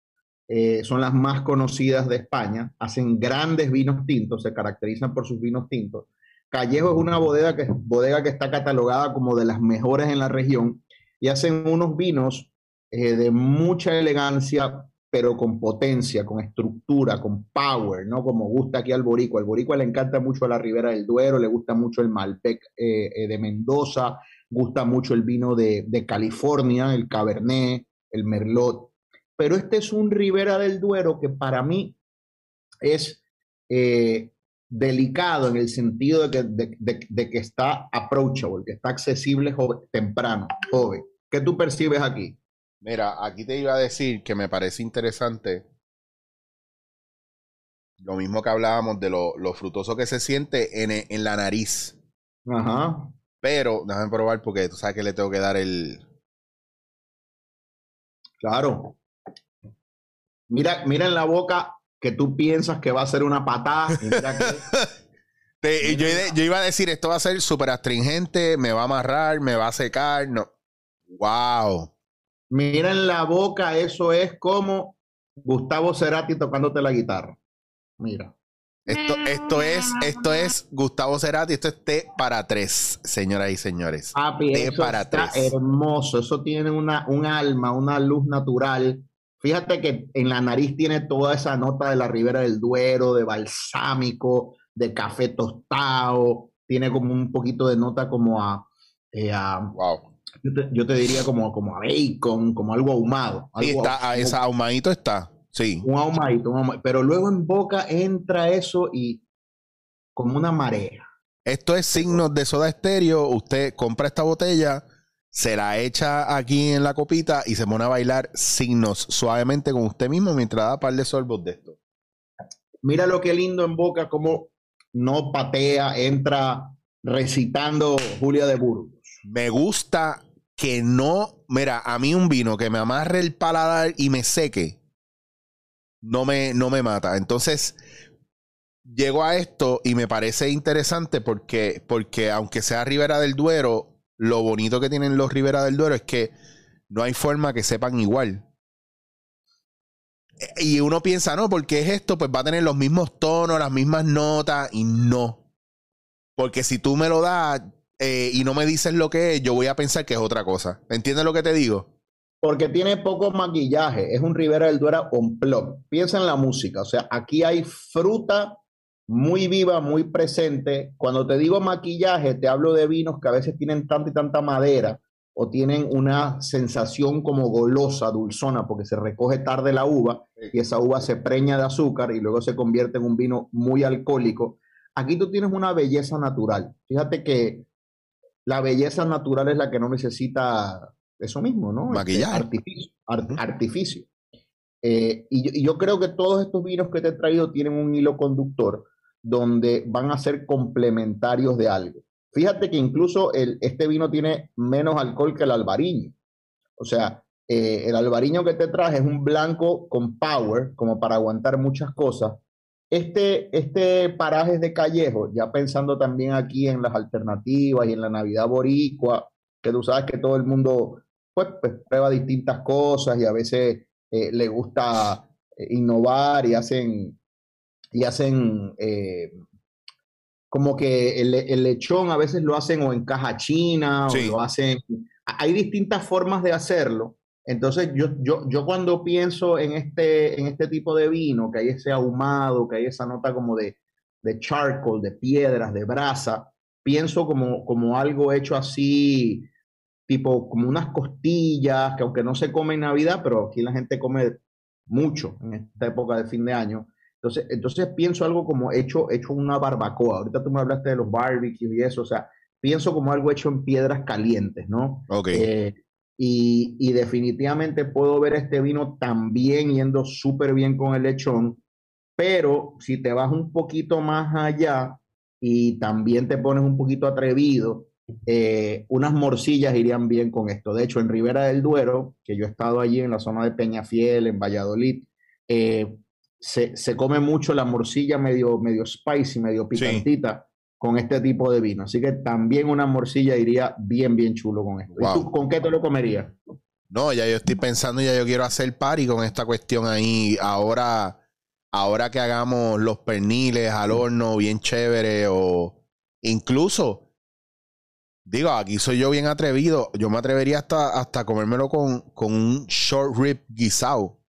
eh, son las más conocidas de España, hacen grandes vinos tintos, se caracterizan por sus vinos tintos. Callejo es una bodega que, bodega que está catalogada como de las mejores en la región y hacen unos vinos eh, de mucha elegancia, pero con potencia, con estructura, con power, ¿no? Como gusta aquí al boricua. Al boricua le encanta mucho la Ribera del Duero, le gusta mucho el Malbec eh, de Mendoza, gusta mucho el vino de, de California, el Cabernet, el Merlot pero este es un Ribera del Duero que para mí es eh, delicado en el sentido de que, está approachable, que está accesible temprano, joven. ¿Qué tú percibes aquí? Mira, aquí te iba a decir que me parece interesante lo mismo que hablábamos de lo, frutoso que se siente en, en, la nariz. Ajá. Pero déjame probar porque tú sabes que le tengo que dar el. Claro. Mira, mira en la boca que tú piensas que va a ser una patada. <laughs> yo, iba a decir, esto va a ser súper astringente, me va a amarrar, me va a secar. No. Wow. Mira en la boca, eso es como Gustavo Cerati tocándote la guitarra. Mira. Esto, esto es, esto es Gustavo Cerati, esto es T para tres, señoras y señores. T para tres. Hermoso, eso tiene una, un alma, una luz natural Fíjate que en la nariz tiene toda esa nota de la Ribera del Duero, de balsámico, de café tostado, tiene como un poquito de nota como a... Eh, wow. yo, te, diría como, como a bacon, como algo ahumado. está, a ese ahumadito está, sí. Un ahumadito, un ahumadito, pero luego en boca entra eso y como una marea. Esto es signo de soda estéreo, usted compra esta botella se la echa aquí en la copita y se pone a bailar signos suavemente con usted mismo mientras da par de sorbos de esto. Mira lo que lindo en boca, como no patea, entra recitando Julia de Burgos. Me gusta que no, mira, a mí un vino que me amarre el paladar y me seque, no me, no me mata. Entonces, llego a esto y me parece interesante porque, porque aunque sea Ribera del Duero, lo bonito que tienen los Ribera del Duero es que no hay forma que sepan igual. Y uno piensa, no, porque es esto, pues va a tener los mismos tonos, las mismas notas, y no. Porque si tú me lo das eh, y no me dices lo que es, yo voy a pensar que es otra cosa. ¿Entiendes lo que te digo? Porque tiene poco maquillaje, es un Ribera del Duero on plot. Piensa en la música, o sea, aquí hay fruta muy viva, muy presente. Cuando te digo maquillaje, te hablo de vinos que a veces tienen tanta y tanta madera o tienen una sensación como golosa, dulzona, porque se recoge tarde la uva y esa uva se preña de azúcar y luego se convierte en un vino muy alcohólico. Aquí tú tienes una belleza natural. Fíjate que la belleza natural es la que no necesita eso mismo, ¿no? Este, maquillaje. artificio. artificio. Eh, y, yo creo que todos estos vinos que te he traído tienen un hilo conductor donde van a ser complementarios de algo. Fíjate que incluso el, este vino tiene menos alcohol que el albariño. O sea, eh, el albariño que te traje es un blanco con power, como para aguantar muchas cosas. Este, este paraje de Callejo, ya pensando también aquí en las alternativas y en la Navidad boricua, que tú sabes que todo el mundo pues, pues prueba distintas cosas y a veces eh, le gusta eh, innovar y hacen y hacen eh, como que el, lechón a veces lo hacen o en caja china o lo hacen. Hay distintas formas de hacerlo. Entonces, yo, yo, yo cuando pienso en este, en este tipo de vino, que hay ese ahumado, que hay esa nota como de, de charcoal, de piedras, de brasa, pienso como, como algo hecho así, tipo como unas costillas, que aunque no se come en Navidad, pero aquí la gente come mucho en esta época de fin de año. Entonces, entonces pienso algo como hecho, hecho una barbacoa. Ahorita tú me hablaste de los barbecues y eso, o sea, pienso como algo hecho en piedras calientes, ¿no? Ok. Eh, y, definitivamente puedo ver este vino también yendo súper bien con el lechón, pero si te vas un poquito más allá y también te pones un poquito atrevido, eh, unas morcillas irían bien con esto. De hecho, en Ribera del Duero, que yo he estado allí en la zona de Peñafiel, en Valladolid, eh, se, come mucho la morcilla medio, medio spicy, medio picantita con este tipo de vino. Así que también una morcilla iría bien, bien chulo con esto. ¿Y tú con qué te lo comerías? No, ya yo estoy pensando, ya yo quiero hacer party con esta cuestión ahí. Ahora, ahora que hagamos los perniles al horno bien chévere o incluso, digo, aquí soy yo bien atrevido. Yo me atrevería hasta, hasta comérmelo con, con un short rib guisado.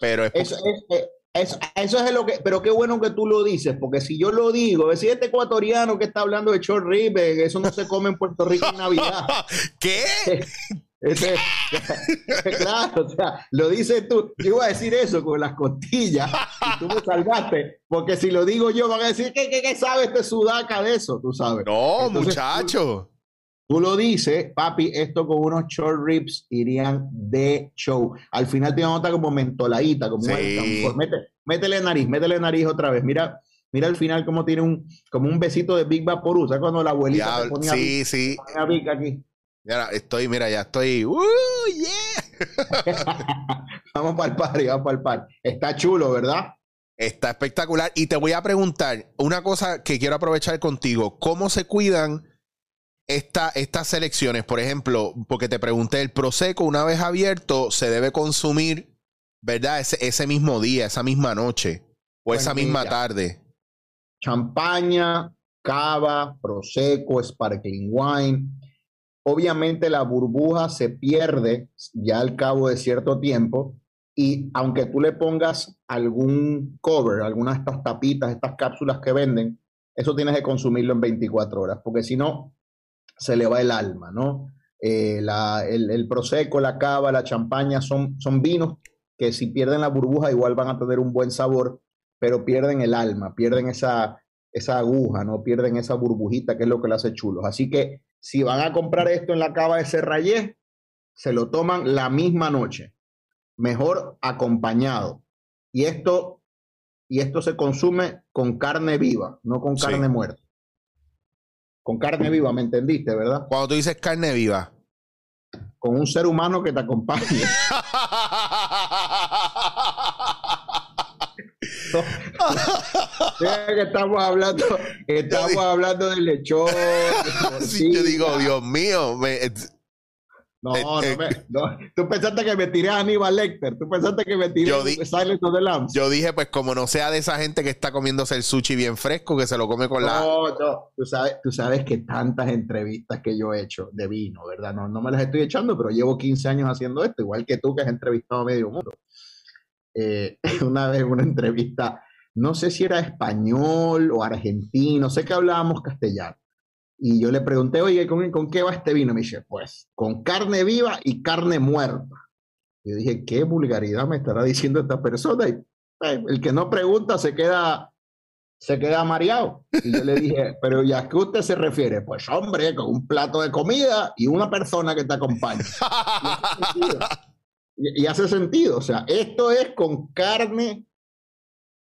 Pero es, es, eh, eso, eso, es lo que, pero qué bueno que tú lo dices, porque si yo lo digo, si este ecuatoriano que está hablando de short rib, eso no se come en Puerto Rico en Navidad. <laughs> ¿Qué? <laughs> <laughs> claro, o sea, lo dices tú. Yo iba a decir eso con las costillas y tú me salvaste, porque si lo digo yo van a decir, ¿qué, qué, qué sabe este sudaca de eso? Tú sabes. No, muchacho. Tú lo dices, papi, esto con unos short ribs irían de show. Al final te nota como mentoladita, como sí. métele nariz, métele nariz otra vez. Mira, mira al final cómo tiene un, como un besito de Big Vaporú. ¿Sabes cuando la abuelita te ponía sí, sí. Big aquí? Mira, estoy, mira, ya estoy. ¡Uh, yeah! <laughs> vamos para el party, vamos para el party. Está chulo, ¿verdad? Está espectacular. Y te voy a preguntar una cosa que quiero aprovechar contigo. ¿Cómo se cuidan? Estas selecciones, por ejemplo, porque te pregunté, el Prosecco una vez abierto se debe consumir, ¿verdad? Ese, ese mismo día, esa misma noche o esa pues misma tarde. Champaña, cava, Prosecco, sparkling wine. Obviamente la burbuja se pierde ya al cabo de cierto tiempo y aunque tú le pongas algún cover, algunas de estas tapitas, estas cápsulas que venden, eso tienes que consumirlo en 24 horas, porque si no, se le va el alma, ¿no? Eh, el, el, prosecco, la cava, la champaña son, son vinos que si pierden la burbuja igual van a tener un buen sabor, pero pierden el alma, pierden esa, esa aguja, ¿no? Pierden esa burbujita que es lo que le hace chulos. Así que si van a comprar esto en la cava de Serrayé, se lo toman la misma noche, mejor acompañado. Y esto, y esto se consume con carne viva, no con carne muerta con carne viva, ¿me entendiste, verdad? Cuando tú dices carne viva. Con un ser humano que te acompañe. <laughs> que estamos hablando, estamos hablando de lechón. <laughs> sí, yo digo, Dios mío, me, no, eh, no, eh, me, <laughs> no, Tú pensaste que me tiré a Aníbal Lecter. Tú pensaste que me tiré a Silence of the Lambs. Yo dije, pues, como no sea de esa gente que está comiéndose el sushi bien fresco, que se lo come con la. No, no. Tú sabes, tú sabes que tantas entrevistas que yo he hecho de vino, ¿verdad? No, no me las estoy echando, pero llevo 15 años haciendo esto, igual que tú que has entrevistado a medio mundo. Eh, <laughs> una vez una entrevista, no sé si era español o argentino, sé que hablábamos castellano y yo le pregunté, oye, ¿con, ¿con qué va este vino? Me dice, pues, con carne viva y carne muerta. Y yo dije, ¿qué vulgaridad me estará diciendo esta persona? Y eh, el que no pregunta se queda, se queda mareado. Y yo le dije, <laughs> pero ¿ya a qué usted se refiere? Pues, hombre, con un plato de comida y una persona que te acompaña. <laughs> Y, y hace sentido. O sea, esto es con carne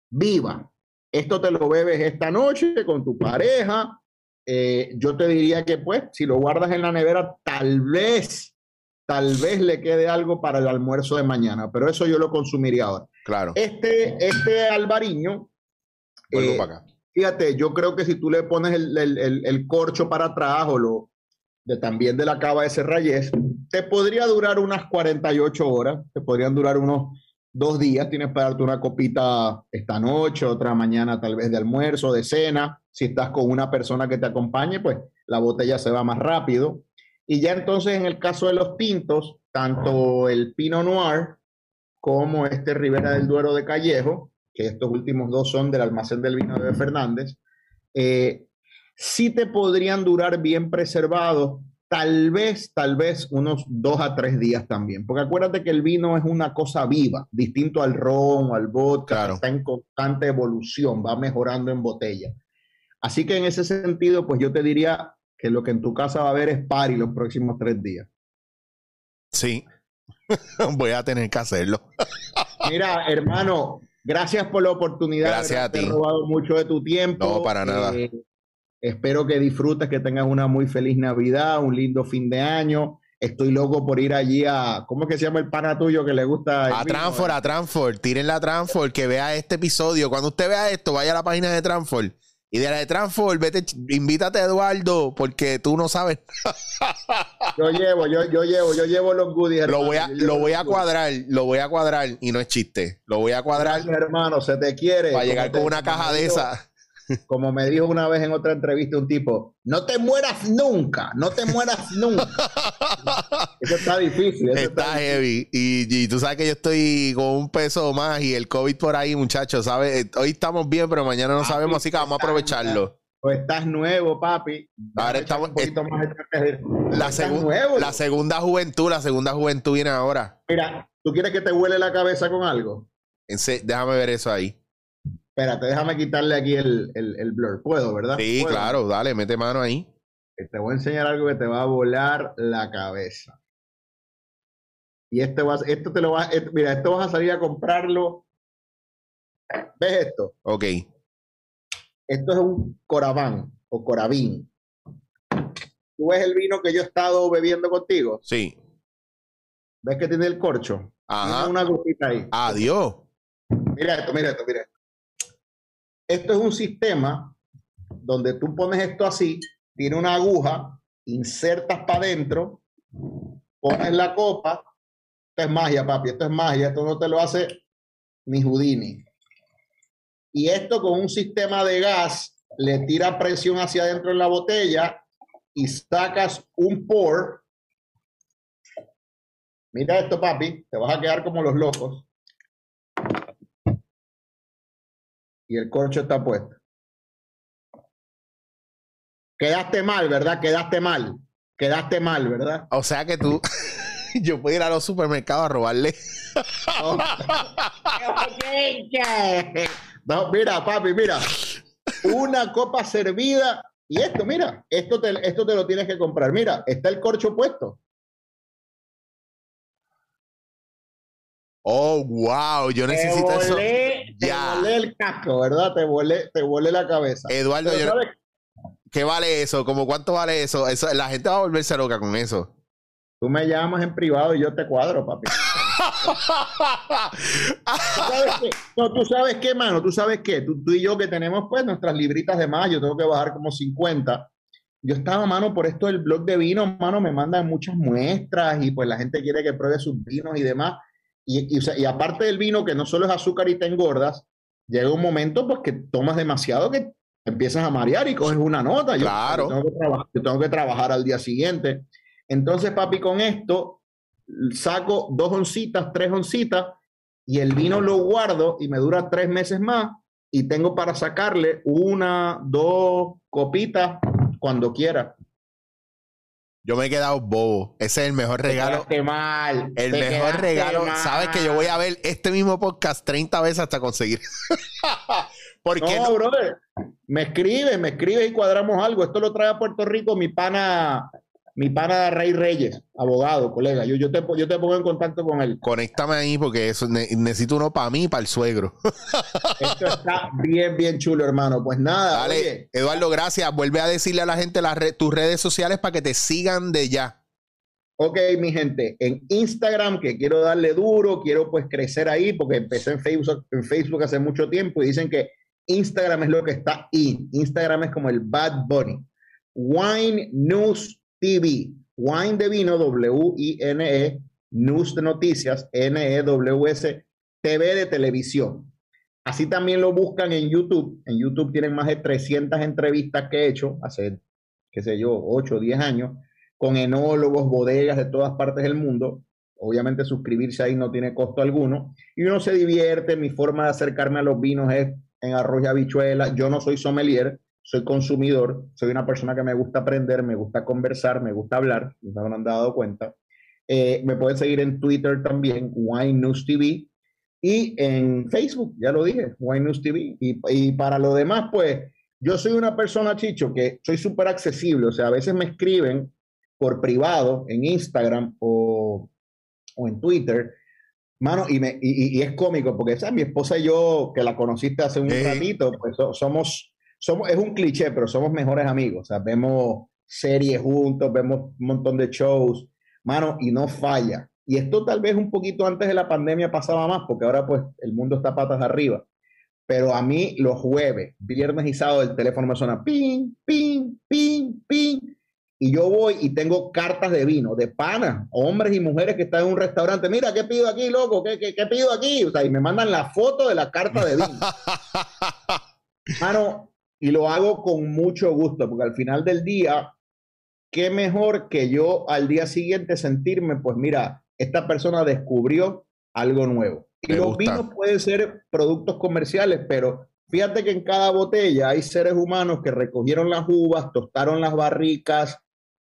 viva. Esto te lo bebes esta noche con tu pareja eh, yo te diría que pues si lo guardas en la nevera, tal vez, tal vez le quede algo para el almuerzo de mañana, pero eso yo lo consumiría ahora. Claro. Este, este albariño, eh, para acá. fíjate, yo creo que si tú le pones el, el, el, corcho para atrás o lo de, también de la cava de Serrayés, te podría durar unas 48 horas, te podrían durar unos dos días, tienes para darte una copita esta noche, otra mañana tal vez de almuerzo, de cena. Si estás con una persona que te acompañe, pues la botella se va más rápido. Y ya entonces en el caso de los tintos, tanto el Pinot Noir como este Ribera del Duero de Callejo, que estos últimos dos son del almacén del vino de Fernández, eh, sí te podrían durar bien preservados tal vez, tal vez unos dos a tres días también. Porque acuérdate que el vino es una cosa viva, distinto al ron al vodka, está en constante evolución, va mejorando en botella. Así que en ese sentido, pues yo te diría que lo que en tu casa va a haber es pari los próximos tres días. Sí. <laughs> Voy a tener que hacerlo. <laughs> Mira, hermano, gracias por la oportunidad. Gracias a ti. Te he robado mucho de tu tiempo. No, para nada. Eh, espero que disfrutes, que tengas una muy feliz Navidad, un lindo fin de año. Estoy loco por ir allí a. ¿Cómo es que se llama el pana tuyo que le gusta? A Transfor, a Transfor. Tiren la Transfor, que vea este episodio. Cuando usted vea esto, vaya a la página de Transfor. Y de la de Transfor, vete, invítate a Eduardo, porque tú no sabes. <laughs> yo llevo, yo, yo llevo, yo llevo los goodies. Lo voy a, lo voy a cuadrar, lo voy a cuadrar, y no es chiste. Lo voy a cuadrar. hermano, se te quiere. Para llegar con una caja de esa. Como me dijo una vez en otra entrevista un tipo, no te mueras nunca, no te mueras nunca. <laughs> eso está difícil. está, heavy. Y, tú sabes que yo estoy con un peso más y el COVID por ahí, muchachos, ¿sabes? Hoy estamos bien, pero mañana no sabemos, así que vamos a aprovecharlo. Pues estás nuevo, papi. Ahora estamos un poquito más la, la segunda juventud, la segunda juventud viene ahora. Mira, ¿tú quieres que te huele la cabeza con algo? Déjame ver eso ahí. Espérate, déjame quitarle aquí el, el, blur. Puedo, ¿verdad? Sí, claro, dale, mete mano ahí. Te voy a enseñar algo que te va a volar la cabeza. Y este va, esto te lo va, mira, esto vas a salir a comprarlo. ¿Ves esto? Ok. Esto es un Coraván o Coravín. ¿Tú ves el vino que yo he estado bebiendo contigo? Sí. ¿Ves que tiene el corcho? Ajá. Tiene una gotita ahí. Adiós. Mira esto, mira esto, mira esto. Esto es un sistema donde tú pones esto así, tiene una aguja, insertas para adentro, pones la copa. Esto es magia, papi, esto es magia, esto no te lo hace ni Houdini. Y esto con un sistema de gas le tira presión hacia adentro en la botella y sacas un pour. Mira esto, papi, te vas a quedar como los locos. Y el corcho está puesto. Quedaste mal, ¿verdad? Quedaste mal. Quedaste mal, ¿verdad? O sea que tú, <laughs> yo puedo ir a los supermercados a robarle. <laughs> no, mira, papi, mira. Una copa servida. Y esto, mira, esto te, esto te lo tienes que comprar. Mira, está el corcho puesto. Oh, wow, yo necesito eso. Te volé el casco, ¿verdad? Te volé, te volé la cabeza. Eduardo, ¿qué vale eso? ¿Cómo cuánto vale eso? eso? La gente va a volverse loca con eso. Tú me llamas en privado y yo te cuadro, papi. <laughs> ¿Tú sabes qué? No, tú sabes qué, mano, tú sabes qué. Tú, tú, y yo que tenemos pues nuestras libritas de más, yo tengo que bajar como 50. Yo estaba, mano, por esto del blog de vino, mano, me mandan muchas muestras y pues la gente quiere que pruebe sus vinos y demás. Y, aparte del vino, que no solo es azúcar y te engordas, llega un momento pues que tomas demasiado que empiezas a marear y coges una nota. Claro. Yo, tengo que trabajar, tengo que trabajar al día siguiente. Entonces, papi, con esto saco dos oncitas, tres oncitas y el vino lo guardo y me dura tres meses más y tengo para sacarle una, dos copitas cuando quiera. Yo me he quedado bobo. Ese es el mejor regalo. Te mal. El mejor regalo. Sabes que yo voy a ver este mismo podcast 30 veces hasta conseguir. <laughs> ¿Por no, no, brother. Me escribe, me escribe y cuadramos algo. Esto lo trae a Puerto Rico mi pana mi pana Rey Reyes, abogado, colega. Yo, yo, te, yo te pongo en contacto con él. Conéctame ahí porque eso, necesito uno para mí y para el suegro. <laughs> Esto está bien, bien chulo, hermano. Pues nada. Dale, Eduardo, gracias. Vuelve a decirle a la gente las tus redes sociales para que te sigan de ya. Ok, mi gente, en Instagram, que quiero darle duro, quiero pues crecer ahí, porque empecé en Facebook, en Facebook hace mucho tiempo y dicen que Instagram es lo que está in. Instagram es como el Bad Bunny. Wine News TV, Wine de Vino, W-I-N-E, News Noticias, N-E-W-S, TV de televisión. Así también lo buscan en YouTube. En YouTube tienen más de 300 entrevistas que he hecho hace, qué sé yo, 8 o 10 años, con enólogos, bodegas de todas partes del mundo. Obviamente suscribirse ahí no tiene costo alguno. Y uno se divierte. Mi forma de acercarme a los vinos es en arroz y habichuela. Yo no soy sommelier, soy consumidor, soy una persona que me gusta aprender, me gusta conversar, me gusta hablar, no me han dado cuenta. Eh, me pueden seguir en Twitter también, Wine News TV, y en Facebook, ya lo dije, Wine News TV. Y, y para lo demás, pues yo soy una persona, Chicho, que soy súper accesible, o sea, a veces me escriben por privado en Instagram o o en Twitter. Mano, y, me, y, es cómico, porque ¿sabes? mi esposa y yo, que la conociste hace un ratito, pues somos, somos, es un cliché, pero somos mejores amigos. O sea, vemos series juntos, vemos un montón de shows, mano, y no falla. Y esto tal vez un poquito antes de la pandemia pasaba más, porque ahora pues el mundo está patas arriba. Pero a mí los jueves, viernes y sábado el teléfono me suena ping, ping, ping, ping. Y yo voy y tengo cartas de vino, de pana, hombres y mujeres que están en un restaurante. Mira, ¿qué pido aquí, loco? ¿Qué, qué, qué pido aquí? O sea, y me mandan la foto de la carta de vino. <laughs> Mano, y lo hago con mucho gusto, porque al final del día, qué mejor que yo al día siguiente sentirme, pues mira, esta persona descubrió algo nuevo. Y los vinos pueden ser productos comerciales, pero fíjate que en cada botella hay seres humanos que recogieron las uvas, tostaron las barricas,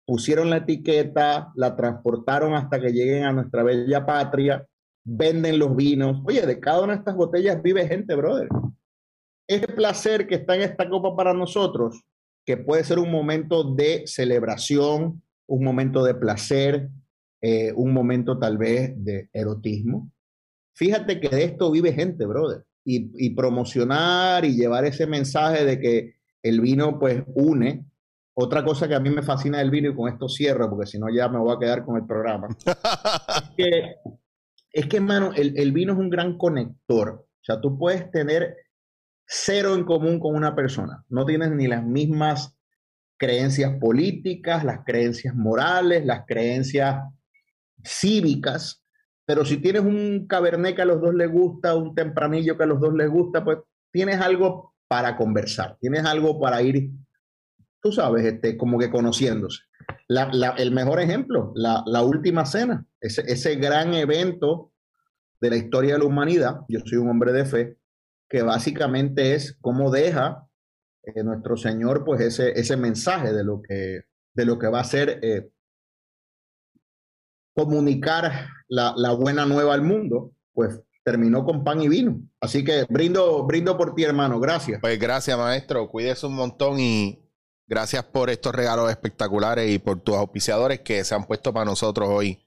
pusieron la etiqueta, la transportaron hasta que lleguen a nuestra bella patria, venden los vinos. Oye, de cada una de estas botellas vive gente, brother. Ese placer que está en esta copa para nosotros, que puede ser un momento de celebración, un momento de placer, eh, un momento tal vez de erotismo. Fíjate que de esto vive gente, brother. Y, promocionar y llevar ese mensaje de que el vino pues une. Otra cosa que a mí me fascina del vino y con esto cierro, porque si no ya me voy a quedar con el programa. <laughs> es que, es que hermano, el, el vino es un gran conector. O sea, tú puedes tener cero en común con una persona. No tienes ni las mismas creencias políticas, las creencias morales, las creencias cívicas, pero si tienes un cabernet que a los dos les gusta, un tempranillo que a los dos les gusta, pues tienes algo para conversar, tienes algo para ir, tú sabes, este, como que conociéndose. el mejor ejemplo, la, última cena, ese, ese gran evento de la historia de la humanidad, yo soy un hombre de fe, que básicamente es cómo deja eh, nuestro Señor pues ese, ese mensaje de lo que, de lo que va a ser eh, comunicar la, la, buena nueva al mundo, pues terminó con pan y vino. Así que brindo, brindo por ti, hermano. Gracias. Pues gracias, maestro. Cuídese un montón y gracias por estos regalos espectaculares y por tus auspiciadores que se han puesto para nosotros hoy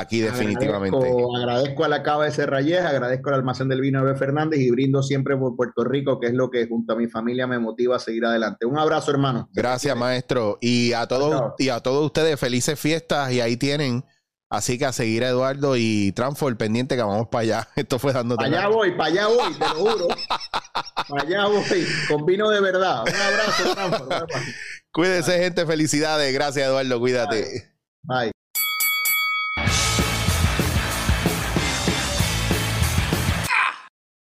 aquí definitivamente. Agradezco, a la Cava de Serrayes, agradezco al almacén del vino de Fernández y brindo siempre por Puerto Rico, que es lo que junto a mi familia me motiva a seguir adelante. Un abrazo, hermano. Gracias, maestro. Y a todos, y a todos ustedes, felices fiestas. Y ahí tienen Así que a seguir a Eduardo y Transfor pendiente que vamos para allá. <laughs> Esto fue dándote. Para allá voy, para allá voy, te lo juro. <laughs> para allá voy, con vino de verdad. Un abrazo, Transfor. Cuídese, gente. Felicidades. Gracias, Eduardo. Cuídate. Bye.